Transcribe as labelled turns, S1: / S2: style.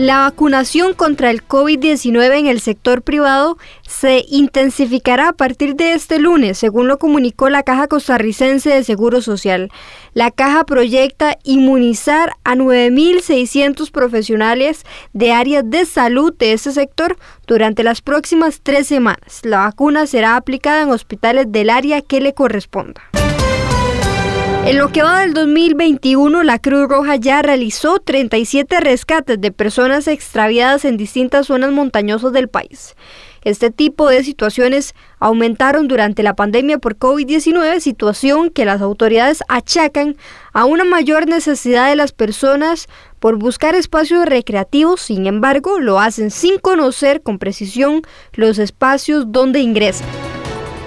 S1: La vacunación contra el COVID-19 en el sector privado se intensificará a partir de este lunes, según lo comunicó la Caja Costarricense de Seguro Social. La caja proyecta inmunizar a 9.600 profesionales de áreas de salud de este sector durante las próximas tres semanas. La vacuna será aplicada en hospitales del área que le corresponda. En lo que va del 2021, la Cruz Roja ya realizó 37 rescates de personas extraviadas en distintas zonas montañosas del país. Este tipo de situaciones aumentaron durante la pandemia por COVID-19, situación que las autoridades achacan a una mayor necesidad de las personas por buscar espacios recreativos, sin embargo, lo hacen sin conocer con precisión los espacios donde ingresan.